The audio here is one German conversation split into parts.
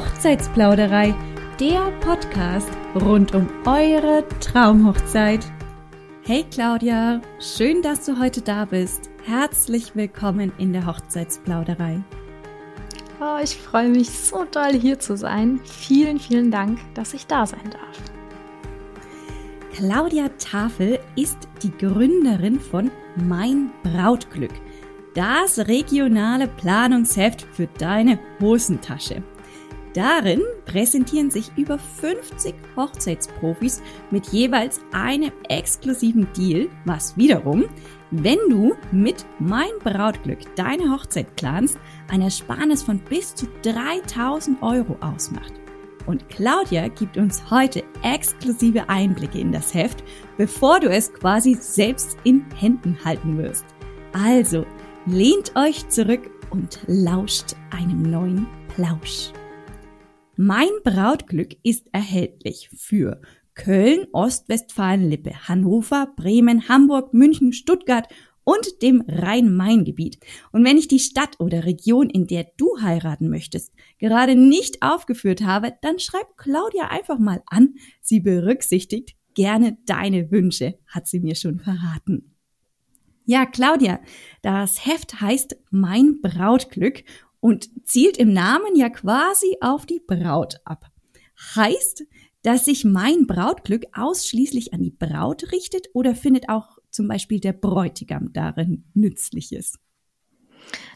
Hochzeitsplauderei, der Podcast rund um eure Traumhochzeit. Hey Claudia, schön, dass du heute da bist. Herzlich willkommen in der Hochzeitsplauderei. Oh, ich freue mich so doll hier zu sein. Vielen, vielen Dank, dass ich da sein darf. Claudia Tafel ist die Gründerin von Mein Brautglück, das regionale Planungsheft für deine Hosentasche. Darin präsentieren sich über 50 Hochzeitsprofis mit jeweils einem exklusiven Deal, was wiederum, wenn du mit Mein Brautglück deine Hochzeit planst, ein Ersparnis von bis zu 3000 Euro ausmacht. Und Claudia gibt uns heute exklusive Einblicke in das Heft, bevor du es quasi selbst in Händen halten wirst. Also, lehnt euch zurück und lauscht einem neuen Plausch. Mein Brautglück ist erhältlich für Köln, Ostwestfalen-Lippe, Hannover, Bremen, Hamburg, München, Stuttgart und dem Rhein-Main-Gebiet. Und wenn ich die Stadt oder Region, in der du heiraten möchtest, gerade nicht aufgeführt habe, dann schreib Claudia einfach mal an. Sie berücksichtigt gerne deine Wünsche, hat sie mir schon verraten. Ja, Claudia, das Heft heißt Mein Brautglück und zielt im Namen ja quasi auf die Braut ab. Heißt, dass sich mein Brautglück ausschließlich an die Braut richtet oder findet auch zum Beispiel der Bräutigam darin Nützliches?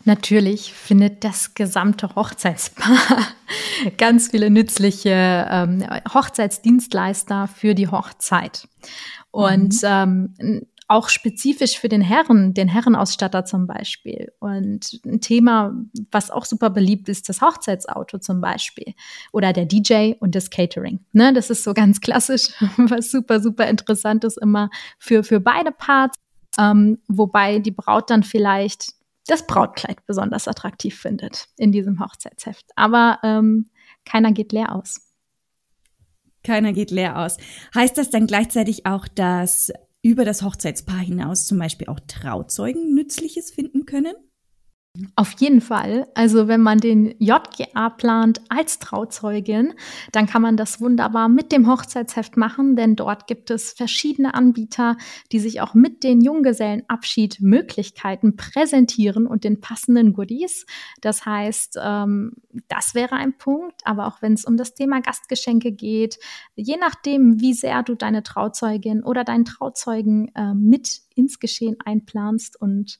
Natürlich findet das gesamte Hochzeitspaar ganz viele nützliche ähm, Hochzeitsdienstleister für die Hochzeit. Und mhm. ähm, auch spezifisch für den Herren, den Herrenausstatter zum Beispiel. Und ein Thema, was auch super beliebt ist, das Hochzeitsauto zum Beispiel. Oder der DJ und das Catering. Ne, das ist so ganz klassisch, was super, super interessant ist immer für, für beide Parts. Ähm, wobei die Braut dann vielleicht das Brautkleid besonders attraktiv findet in diesem Hochzeitsheft. Aber ähm, keiner geht leer aus. Keiner geht leer aus. Heißt das dann gleichzeitig auch, dass über das Hochzeitspaar hinaus zum Beispiel auch Trauzeugen Nützliches finden können? Auf jeden Fall. Also wenn man den JGA plant als Trauzeugin, dann kann man das wunderbar mit dem Hochzeitsheft machen, denn dort gibt es verschiedene Anbieter, die sich auch mit den Junggesellenabschied Möglichkeiten präsentieren und den passenden Goodies. Das heißt, ähm, das wäre ein Punkt. Aber auch wenn es um das Thema Gastgeschenke geht, je nachdem, wie sehr du deine Trauzeugin oder deinen Trauzeugen äh, mit ins Geschehen einplanst und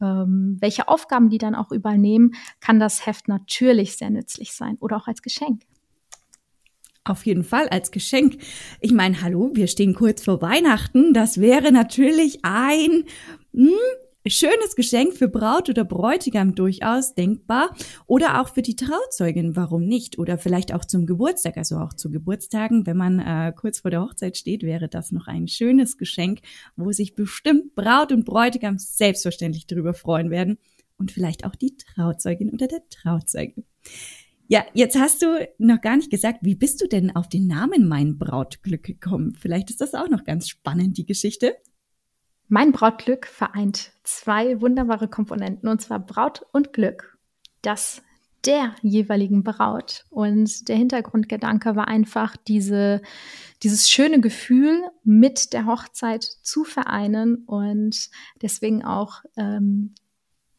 ähm, welche Aufgaben die dann auch übernehmen, kann das Heft natürlich sehr nützlich sein oder auch als Geschenk. Auf jeden Fall als Geschenk. Ich meine, hallo, wir stehen kurz vor Weihnachten. Das wäre natürlich ein hm, Schönes Geschenk für Braut oder Bräutigam durchaus denkbar oder auch für die Trauzeugin, warum nicht? Oder vielleicht auch zum Geburtstag, also auch zu Geburtstagen, wenn man äh, kurz vor der Hochzeit steht, wäre das noch ein schönes Geschenk, wo sich bestimmt Braut und Bräutigam selbstverständlich darüber freuen werden und vielleicht auch die Trauzeugin oder der Trauzeuge. Ja, jetzt hast du noch gar nicht gesagt, wie bist du denn auf den Namen Mein Brautglück gekommen? Vielleicht ist das auch noch ganz spannend, die Geschichte. Mein Brautglück vereint zwei wunderbare Komponenten, und zwar Braut und Glück. Das der jeweiligen Braut. Und der Hintergrundgedanke war einfach, diese, dieses schöne Gefühl mit der Hochzeit zu vereinen und deswegen auch ähm,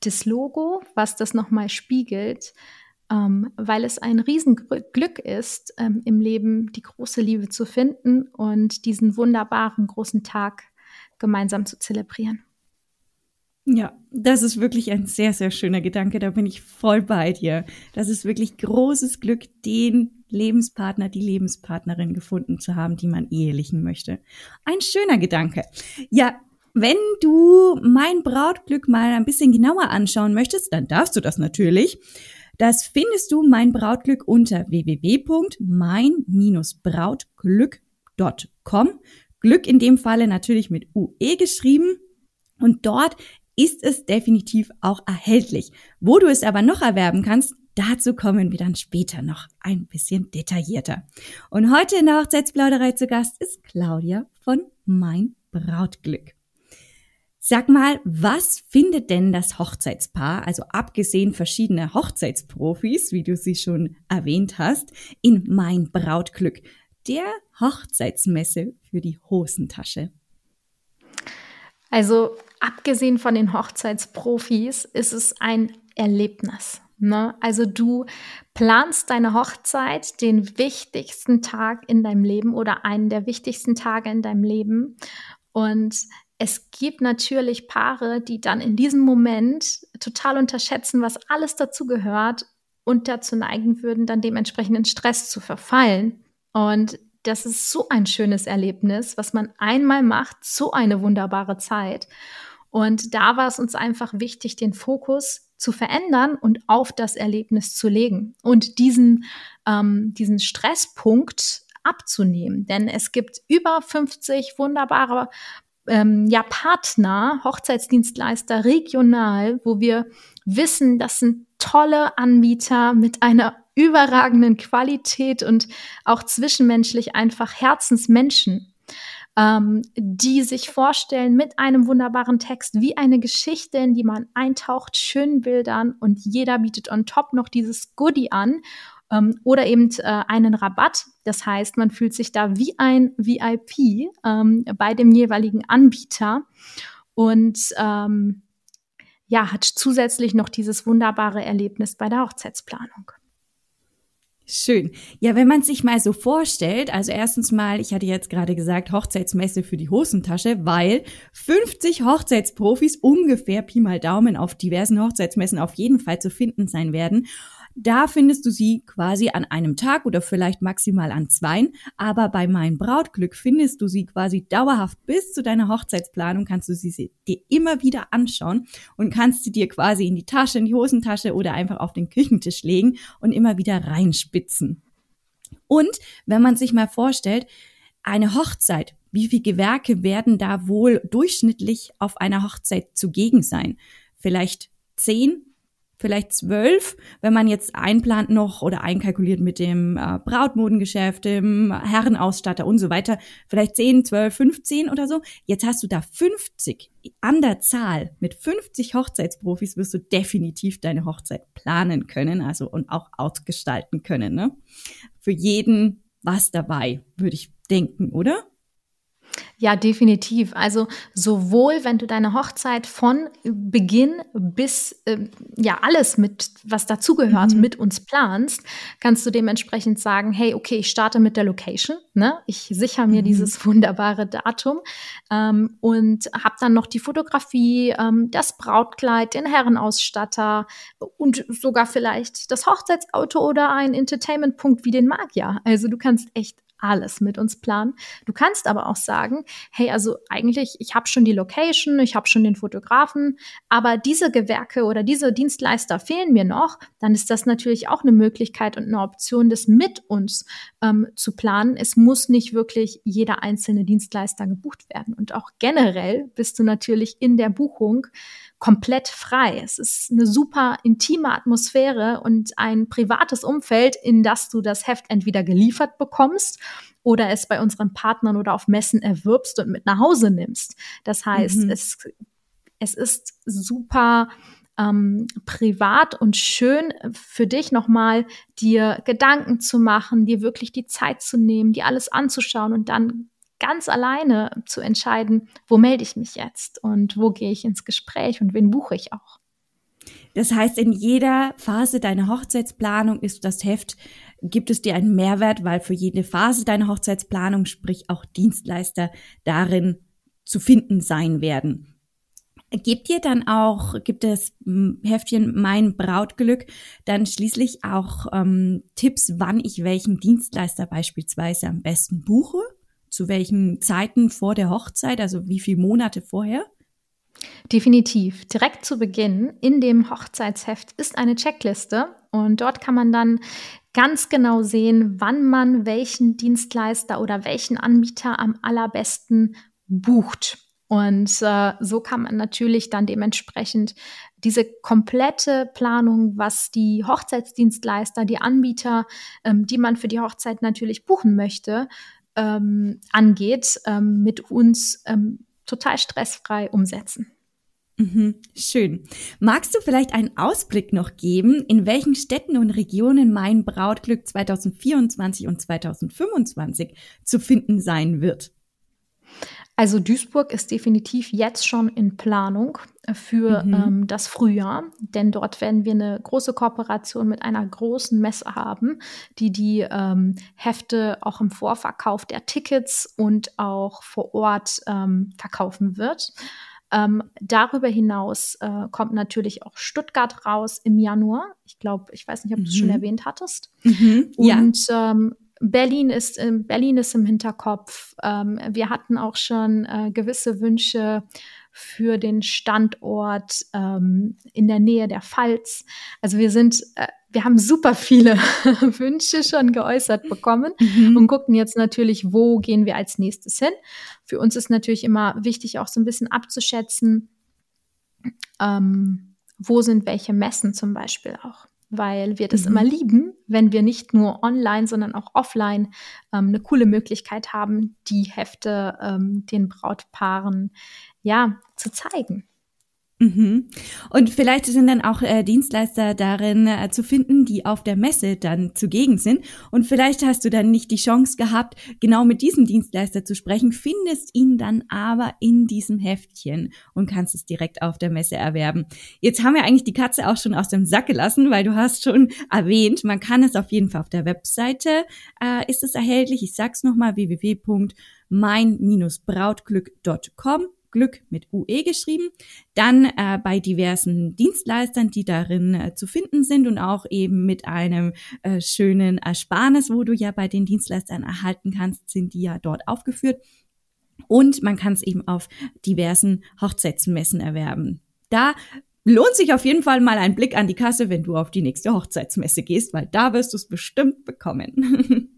das Logo, was das nochmal spiegelt, ähm, weil es ein Riesenglück ist, ähm, im Leben die große Liebe zu finden und diesen wunderbaren großen Tag gemeinsam zu zelebrieren. Ja, das ist wirklich ein sehr, sehr schöner Gedanke. Da bin ich voll bei dir. Das ist wirklich großes Glück, den Lebenspartner, die Lebenspartnerin gefunden zu haben, die man ehelichen möchte. Ein schöner Gedanke. Ja, wenn du mein Brautglück mal ein bisschen genauer anschauen möchtest, dann darfst du das natürlich. Das findest du mein Brautglück unter www.mein-brautglück.com. Glück in dem Falle natürlich mit UE geschrieben. Und dort ist es definitiv auch erhältlich. Wo du es aber noch erwerben kannst, dazu kommen wir dann später noch ein bisschen detaillierter. Und heute in der Hochzeitsplauderei zu Gast ist Claudia von Mein Brautglück. Sag mal, was findet denn das Hochzeitspaar, also abgesehen verschiedener Hochzeitsprofis, wie du sie schon erwähnt hast, in Mein Brautglück, der Hochzeitsmesse für die Hosentasche? Also abgesehen von den Hochzeitsprofis ist es ein Erlebnis. Ne? Also du planst deine Hochzeit, den wichtigsten Tag in deinem Leben oder einen der wichtigsten Tage in deinem Leben. Und es gibt natürlich Paare, die dann in diesem Moment total unterschätzen, was alles dazu gehört und dazu neigen würden, dann dementsprechend in Stress zu verfallen. Und das ist so ein schönes Erlebnis, was man einmal macht, so eine wunderbare Zeit. Und da war es uns einfach wichtig, den Fokus zu verändern und auf das Erlebnis zu legen und diesen, ähm, diesen Stresspunkt abzunehmen. Denn es gibt über 50 wunderbare ähm, ja, Partner, Hochzeitsdienstleister regional, wo wir wissen, das sind tolle Anbieter mit einer überragenden Qualität und auch zwischenmenschlich einfach Herzensmenschen, ähm, die sich vorstellen mit einem wunderbaren Text wie eine Geschichte, in die man eintaucht, schönen Bildern und jeder bietet on top noch dieses Goodie an ähm, oder eben äh, einen Rabatt. Das heißt, man fühlt sich da wie ein VIP ähm, bei dem jeweiligen Anbieter und ähm, ja, hat zusätzlich noch dieses wunderbare Erlebnis bei der Hochzeitsplanung. Schön. Ja, wenn man sich mal so vorstellt, also erstens mal, ich hatte jetzt gerade gesagt, Hochzeitsmesse für die Hosentasche, weil 50 Hochzeitsprofis ungefähr Pi mal Daumen auf diversen Hochzeitsmessen auf jeden Fall zu finden sein werden. Da findest du sie quasi an einem Tag oder vielleicht maximal an zweien. Aber bei Mein Brautglück findest du sie quasi dauerhaft bis zu deiner Hochzeitsplanung. Kannst du sie dir immer wieder anschauen und kannst sie dir quasi in die Tasche, in die Hosentasche oder einfach auf den Küchentisch legen und immer wieder reinspitzen. Und wenn man sich mal vorstellt, eine Hochzeit, wie viele Gewerke werden da wohl durchschnittlich auf einer Hochzeit zugegen sein? Vielleicht zehn, vielleicht zwölf, wenn man jetzt einplant noch oder einkalkuliert mit dem äh, Brautmodengeschäft, dem Herrenausstatter und so weiter, vielleicht zehn, zwölf, fünfzehn oder so. Jetzt hast du da 50 an der Zahl. Mit 50 Hochzeitsprofis wirst du definitiv deine Hochzeit planen können, also und auch ausgestalten können. Ne? Für jeden was dabei, würde ich denken, oder? Ja, definitiv. Also sowohl, wenn du deine Hochzeit von Beginn bis äh, ja alles mit, was dazugehört, mhm. mit uns planst, kannst du dementsprechend sagen, hey, okay, ich starte mit der Location, ne? Ich sichere mir mhm. dieses wunderbare Datum ähm, und habe dann noch die Fotografie, ähm, das Brautkleid, den Herrenausstatter und sogar vielleicht das Hochzeitsauto oder ein Entertainmentpunkt wie den Magier. Also du kannst echt alles mit uns planen. Du kannst aber auch sagen, hey, also eigentlich, ich habe schon die Location, ich habe schon den Fotografen, aber diese Gewerke oder diese Dienstleister fehlen mir noch, dann ist das natürlich auch eine Möglichkeit und eine Option, das mit uns ähm, zu planen. Es muss nicht wirklich jeder einzelne Dienstleister gebucht werden. Und auch generell bist du natürlich in der Buchung komplett frei. Es ist eine super intime Atmosphäre und ein privates Umfeld, in das du das Heft entweder geliefert bekommst oder es bei unseren Partnern oder auf Messen erwirbst und mit nach Hause nimmst. Das heißt, mhm. es, es ist super ähm, privat und schön für dich nochmal, dir Gedanken zu machen, dir wirklich die Zeit zu nehmen, dir alles anzuschauen und dann ganz alleine zu entscheiden, wo melde ich mich jetzt und wo gehe ich ins Gespräch und wen buche ich auch. Das heißt, in jeder Phase deiner Hochzeitsplanung ist das Heft, gibt es dir einen Mehrwert, weil für jede Phase deiner Hochzeitsplanung, sprich auch Dienstleister, darin zu finden sein werden. Gibt dir dann auch, gibt es hm, Heftchen Mein Brautglück, dann schließlich auch ähm, Tipps, wann ich welchen Dienstleister beispielsweise am besten buche? Zu welchen Zeiten vor der Hochzeit, also wie viele Monate vorher? Definitiv. Direkt zu Beginn in dem Hochzeitsheft ist eine Checkliste und dort kann man dann ganz genau sehen, wann man welchen Dienstleister oder welchen Anbieter am allerbesten bucht. Und äh, so kann man natürlich dann dementsprechend diese komplette Planung, was die Hochzeitsdienstleister, die Anbieter, ähm, die man für die Hochzeit natürlich buchen möchte, ähm, angeht, ähm, mit uns ähm, total stressfrei umsetzen. Mhm, schön. Magst du vielleicht einen Ausblick noch geben, in welchen Städten und Regionen mein Brautglück 2024 und 2025 zu finden sein wird? Also Duisburg ist definitiv jetzt schon in Planung für mhm. ähm, das Frühjahr, denn dort werden wir eine große Kooperation mit einer großen Messe haben, die die ähm, Hefte auch im Vorverkauf der Tickets und auch vor Ort ähm, verkaufen wird. Ähm, darüber hinaus äh, kommt natürlich auch Stuttgart raus im Januar. Ich glaube, ich weiß nicht, ob du es schon mhm. erwähnt hattest. Mhm, und ja. ähm, Berlin ist, äh, Berlin ist im Hinterkopf. Ähm, wir hatten auch schon äh, gewisse Wünsche für den Standort ähm, in der Nähe der Pfalz. Also wir sind, äh, wir haben super viele Wünsche schon geäußert bekommen mhm. und gucken jetzt natürlich, wo gehen wir als nächstes hin. Für uns ist natürlich immer wichtig, auch so ein bisschen abzuschätzen, ähm, wo sind welche Messen zum Beispiel auch weil wir das mhm. immer lieben, wenn wir nicht nur online, sondern auch offline ähm, eine coole Möglichkeit haben, die Hefte ähm, den Brautpaaren ja zu zeigen. Mhm. Und vielleicht sind dann auch äh, Dienstleister darin äh, zu finden, die auf der Messe dann zugegen sind. Und vielleicht hast du dann nicht die Chance gehabt, genau mit diesem Dienstleister zu sprechen, findest ihn dann aber in diesem Heftchen und kannst es direkt auf der Messe erwerben. Jetzt haben wir eigentlich die Katze auch schon aus dem Sack gelassen, weil du hast schon erwähnt, man kann es auf jeden Fall auf der Webseite, äh, ist es erhältlich. Ich sag's nochmal, www.mein-brautglück.com Glück mit UE geschrieben, dann äh, bei diversen Dienstleistern, die darin äh, zu finden sind und auch eben mit einem äh, schönen Ersparnis, wo du ja bei den Dienstleistern erhalten kannst, sind die ja dort aufgeführt. Und man kann es eben auf diversen Hochzeitsmessen erwerben. Da lohnt sich auf jeden Fall mal ein Blick an die Kasse, wenn du auf die nächste Hochzeitsmesse gehst, weil da wirst du es bestimmt bekommen.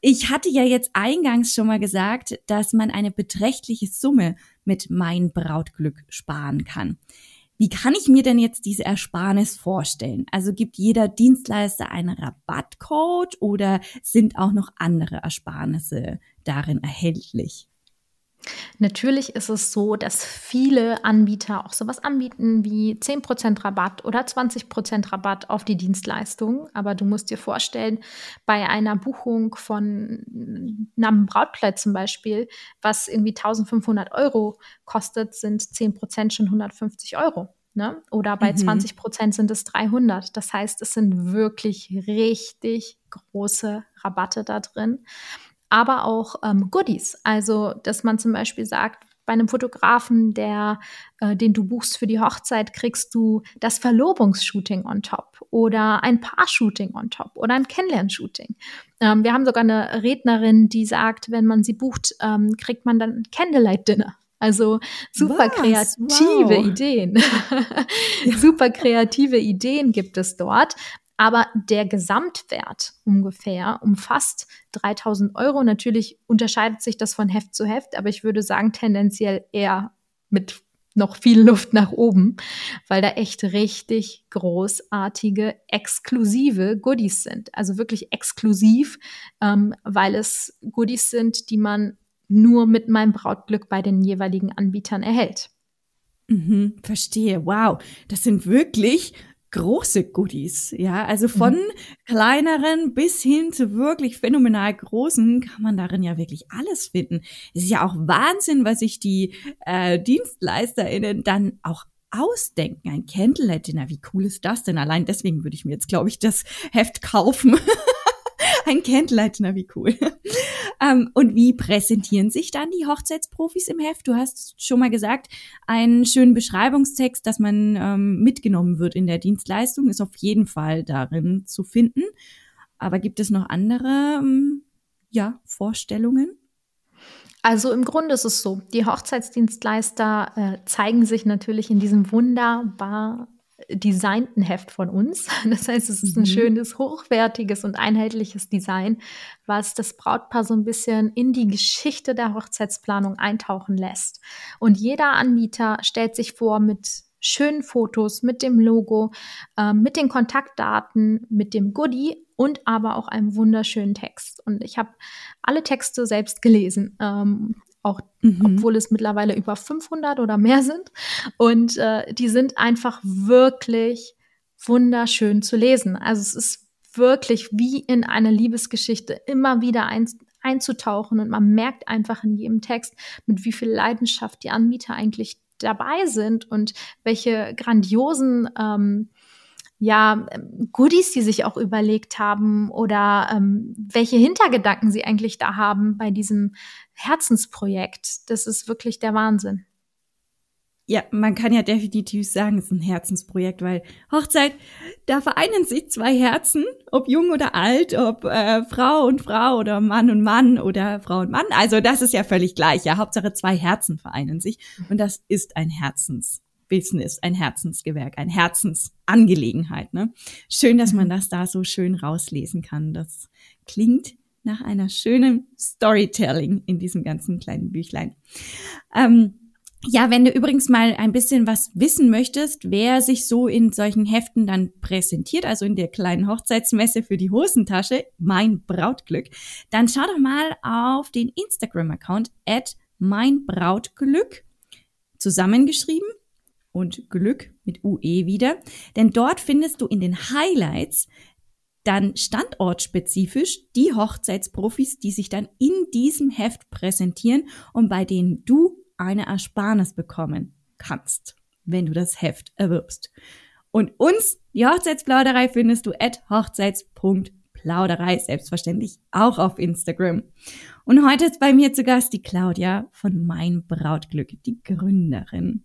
Ich hatte ja jetzt eingangs schon mal gesagt, dass man eine beträchtliche Summe mit Mein Brautglück sparen kann. Wie kann ich mir denn jetzt diese Ersparnis vorstellen? Also gibt jeder Dienstleister einen Rabattcode oder sind auch noch andere Ersparnisse darin erhältlich? Natürlich ist es so, dass viele Anbieter auch sowas anbieten wie 10% Rabatt oder 20% Rabatt auf die Dienstleistung. Aber du musst dir vorstellen, bei einer Buchung von einem Brautkleid zum Beispiel, was irgendwie 1500 Euro kostet, sind 10% schon 150 Euro. Ne? Oder bei mhm. 20% sind es 300. Das heißt, es sind wirklich richtig große Rabatte da drin aber auch ähm, Goodies. Also, dass man zum Beispiel sagt, bei einem Fotografen, der, äh, den du buchst für die Hochzeit, kriegst du das Verlobungsshooting on top oder ein Paar-Shooting on top oder ein Kennenlernshooting. Ähm, wir haben sogar eine Rednerin, die sagt, wenn man sie bucht, ähm, kriegt man dann Candlelight-Dinner. Also super Was? kreative wow. Ideen. super kreative Ideen gibt es dort. Aber der Gesamtwert ungefähr umfasst 3000 Euro. Natürlich unterscheidet sich das von Heft zu Heft, aber ich würde sagen tendenziell eher mit noch viel Luft nach oben, weil da echt richtig großartige, exklusive Goodies sind. Also wirklich exklusiv, ähm, weil es Goodies sind, die man nur mit meinem Brautglück bei den jeweiligen Anbietern erhält. Mhm, verstehe. Wow, das sind wirklich große Goodies, ja, also von mhm. kleineren bis hin zu wirklich phänomenal großen kann man darin ja wirklich alles finden. Es ist ja auch Wahnsinn, was sich die äh, DienstleisterInnen dann auch ausdenken. Ein Candlelight-Dinner, wie cool ist das denn? Allein deswegen würde ich mir jetzt, glaube ich, das Heft kaufen. Ein Candlelight, na wie cool. ähm, und wie präsentieren sich dann die Hochzeitsprofis im Heft? Du hast schon mal gesagt, einen schönen Beschreibungstext, dass man ähm, mitgenommen wird in der Dienstleistung, ist auf jeden Fall darin zu finden. Aber gibt es noch andere ähm, ja, Vorstellungen? Also im Grunde ist es so, die Hochzeitsdienstleister äh, zeigen sich natürlich in diesem wunderbar designten Heft von uns. Das heißt, es ist ein mhm. schönes, hochwertiges und einheitliches Design, was das Brautpaar so ein bisschen in die Geschichte der Hochzeitsplanung eintauchen lässt. Und jeder Anbieter stellt sich vor mit schönen Fotos, mit dem Logo, äh, mit den Kontaktdaten, mit dem Goodie und aber auch einem wunderschönen Text. Und ich habe alle Texte selbst gelesen. Ähm, auch mhm. obwohl es mittlerweile über 500 oder mehr sind. Und äh, die sind einfach wirklich wunderschön zu lesen. Also es ist wirklich wie in eine Liebesgeschichte immer wieder ein, einzutauchen und man merkt einfach in jedem Text, mit wie viel Leidenschaft die Anbieter eigentlich dabei sind und welche grandiosen ähm, ja, Goodies, die sich auch überlegt haben oder ähm, welche Hintergedanken sie eigentlich da haben bei diesem Herzensprojekt. Das ist wirklich der Wahnsinn. Ja, man kann ja definitiv sagen, es ist ein Herzensprojekt, weil Hochzeit, da vereinen sich zwei Herzen, ob jung oder alt, ob äh, Frau und Frau oder Mann und Mann oder Frau und Mann. Also das ist ja völlig gleich. Ja, Hauptsache zwei Herzen vereinen sich und das ist ein Herzensbusiness, ein Herzensgewerk, ein Herzensangelegenheit. Ne? Schön, dass man mhm. das da so schön rauslesen kann. Das klingt nach einer schönen Storytelling in diesem ganzen kleinen Büchlein. Ähm, ja, wenn du übrigens mal ein bisschen was wissen möchtest, wer sich so in solchen Heften dann präsentiert, also in der kleinen Hochzeitsmesse für die Hosentasche, mein Brautglück, dann schau doch mal auf den Instagram-Account at mein Brautglück, zusammengeschrieben und Glück mit UE wieder, denn dort findest du in den Highlights dann standortspezifisch die Hochzeitsprofis, die sich dann in diesem Heft präsentieren und bei denen du eine Ersparnis bekommen kannst, wenn du das Heft erwirbst. Und uns, die Hochzeitsplauderei, findest du at hochzeits.plauderei, selbstverständlich auch auf Instagram. Und heute ist bei mir zu Gast die Claudia von Mein Brautglück, die Gründerin.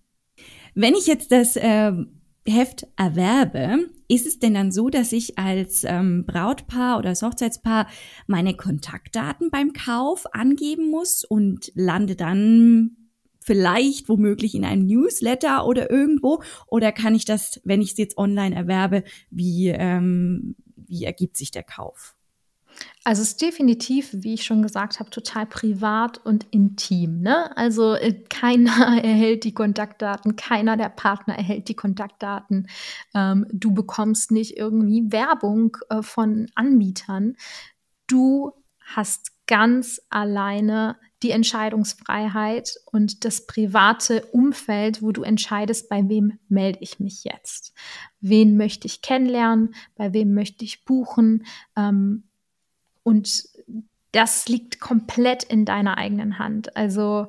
Wenn ich jetzt das äh, Heft erwerbe, ist es denn dann so, dass ich als ähm, Brautpaar oder als Hochzeitspaar meine Kontaktdaten beim Kauf angeben muss und lande dann vielleicht womöglich in einem Newsletter oder irgendwo? Oder kann ich das, wenn ich es jetzt online erwerbe, wie, ähm, wie ergibt sich der Kauf? Also es ist definitiv, wie ich schon gesagt habe, total privat und intim. Ne? Also äh, keiner erhält die Kontaktdaten, keiner der Partner erhält die Kontaktdaten. Ähm, du bekommst nicht irgendwie Werbung äh, von Anbietern. Du hast ganz alleine die Entscheidungsfreiheit und das private Umfeld, wo du entscheidest, bei wem melde ich mich jetzt, wen möchte ich kennenlernen, bei wem möchte ich buchen. Ähm, und das liegt komplett in deiner eigenen Hand. Also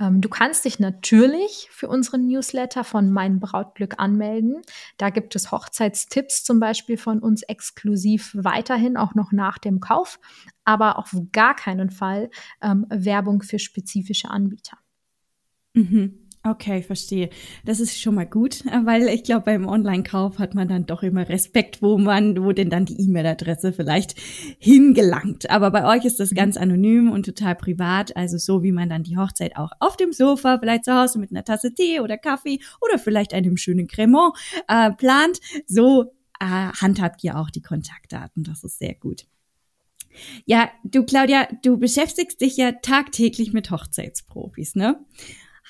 ähm, du kannst dich natürlich für unseren Newsletter von Mein Brautglück anmelden. Da gibt es Hochzeitstipps zum Beispiel von uns exklusiv weiterhin, auch noch nach dem Kauf, aber auf gar keinen Fall ähm, Werbung für spezifische Anbieter. Mhm. Okay, verstehe. Das ist schon mal gut, weil ich glaube, beim Online-Kauf hat man dann doch immer Respekt, wo man, wo denn dann die E-Mail-Adresse vielleicht hingelangt. Aber bei euch ist das mhm. ganz anonym und total privat, also so wie man dann die Hochzeit auch auf dem Sofa, vielleicht zu Hause mit einer Tasse Tee oder Kaffee oder vielleicht einem schönen Cremant äh, plant. So äh, handhabt ihr auch die Kontaktdaten. Das ist sehr gut. Ja, du Claudia, du beschäftigst dich ja tagtäglich mit Hochzeitsprofis, ne?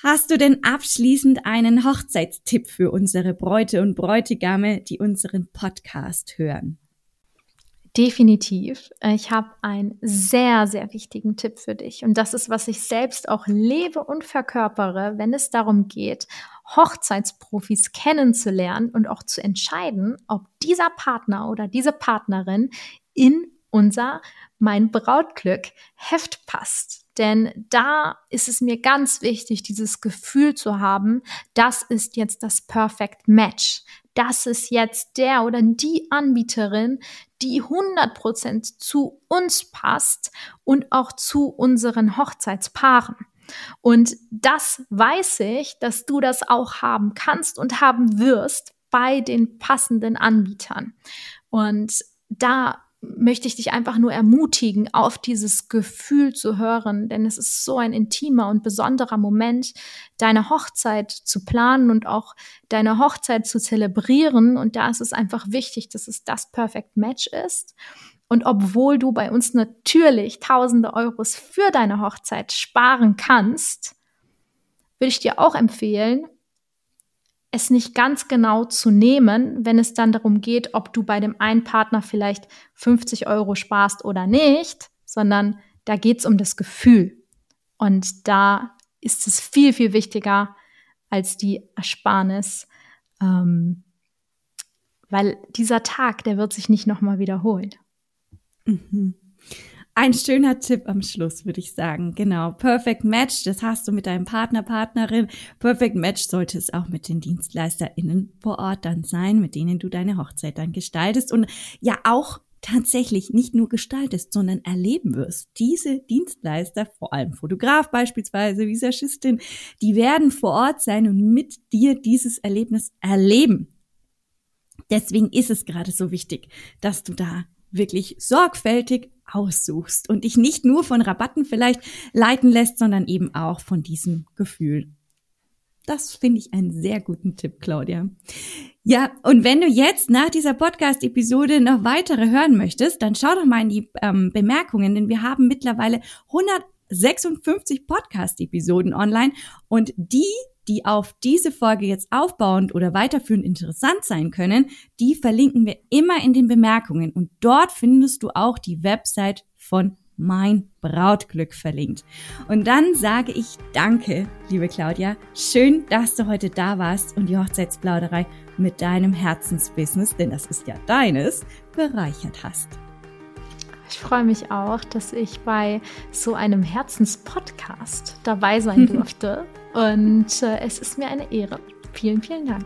Hast du denn abschließend einen Hochzeitstipp für unsere Bräute und Bräutigame, die unseren Podcast hören? Definitiv. Ich habe einen sehr, sehr wichtigen Tipp für dich. Und das ist, was ich selbst auch lebe und verkörpere, wenn es darum geht, Hochzeitsprofis kennenzulernen und auch zu entscheiden, ob dieser Partner oder diese Partnerin in unser Mein Brautglück Heft passt. Denn da ist es mir ganz wichtig, dieses Gefühl zu haben, das ist jetzt das Perfect Match. Das ist jetzt der oder die Anbieterin, die 100% zu uns passt und auch zu unseren Hochzeitspaaren. Und das weiß ich, dass du das auch haben kannst und haben wirst bei den passenden Anbietern. Und da möchte ich dich einfach nur ermutigen, auf dieses Gefühl zu hören, denn es ist so ein intimer und besonderer Moment, deine Hochzeit zu planen und auch deine Hochzeit zu zelebrieren. Und da ist es einfach wichtig, dass es das Perfect Match ist. Und obwohl du bei uns natürlich tausende Euros für deine Hochzeit sparen kannst, würde ich dir auch empfehlen, es nicht ganz genau zu nehmen, wenn es dann darum geht, ob du bei dem einen Partner vielleicht 50 Euro sparst oder nicht, sondern da geht es um das Gefühl. Und da ist es viel, viel wichtiger als die Ersparnis, ähm, weil dieser Tag, der wird sich nicht nochmal wiederholen. Mhm. Ein schöner Tipp am Schluss, würde ich sagen. Genau. Perfect Match, das hast du mit deinem Partner, Partnerin. Perfect Match sollte es auch mit den DienstleisterInnen vor Ort dann sein, mit denen du deine Hochzeit dann gestaltest und ja auch tatsächlich nicht nur gestaltest, sondern erleben wirst. Diese Dienstleister, vor allem Fotograf beispielsweise, Visagistin, die werden vor Ort sein und mit dir dieses Erlebnis erleben. Deswegen ist es gerade so wichtig, dass du da wirklich sorgfältig aussuchst und dich nicht nur von Rabatten vielleicht leiten lässt, sondern eben auch von diesem Gefühl. Das finde ich einen sehr guten Tipp, Claudia. Ja, und wenn du jetzt nach dieser Podcast-Episode noch weitere hören möchtest, dann schau doch mal in die ähm, Bemerkungen, denn wir haben mittlerweile 156 Podcast-Episoden online und die die auf diese Folge jetzt aufbauend oder weiterführend interessant sein können, die verlinken wir immer in den Bemerkungen und dort findest du auch die Website von mein Brautglück verlinkt. Und dann sage ich Danke, liebe Claudia. Schön, dass du heute da warst und die Hochzeitsplauderei mit deinem Herzensbusiness, denn das ist ja deines, bereichert hast. Ich freue mich auch, dass ich bei so einem Herzenspodcast dabei sein durfte. Und äh, es ist mir eine Ehre. Vielen, vielen Dank.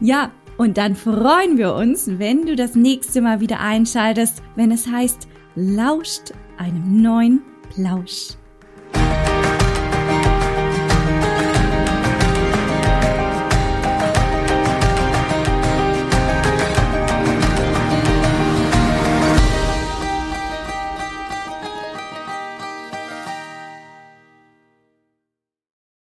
Ja, und dann freuen wir uns, wenn du das nächste Mal wieder einschaltest, wenn es heißt, lauscht einem neuen Plausch.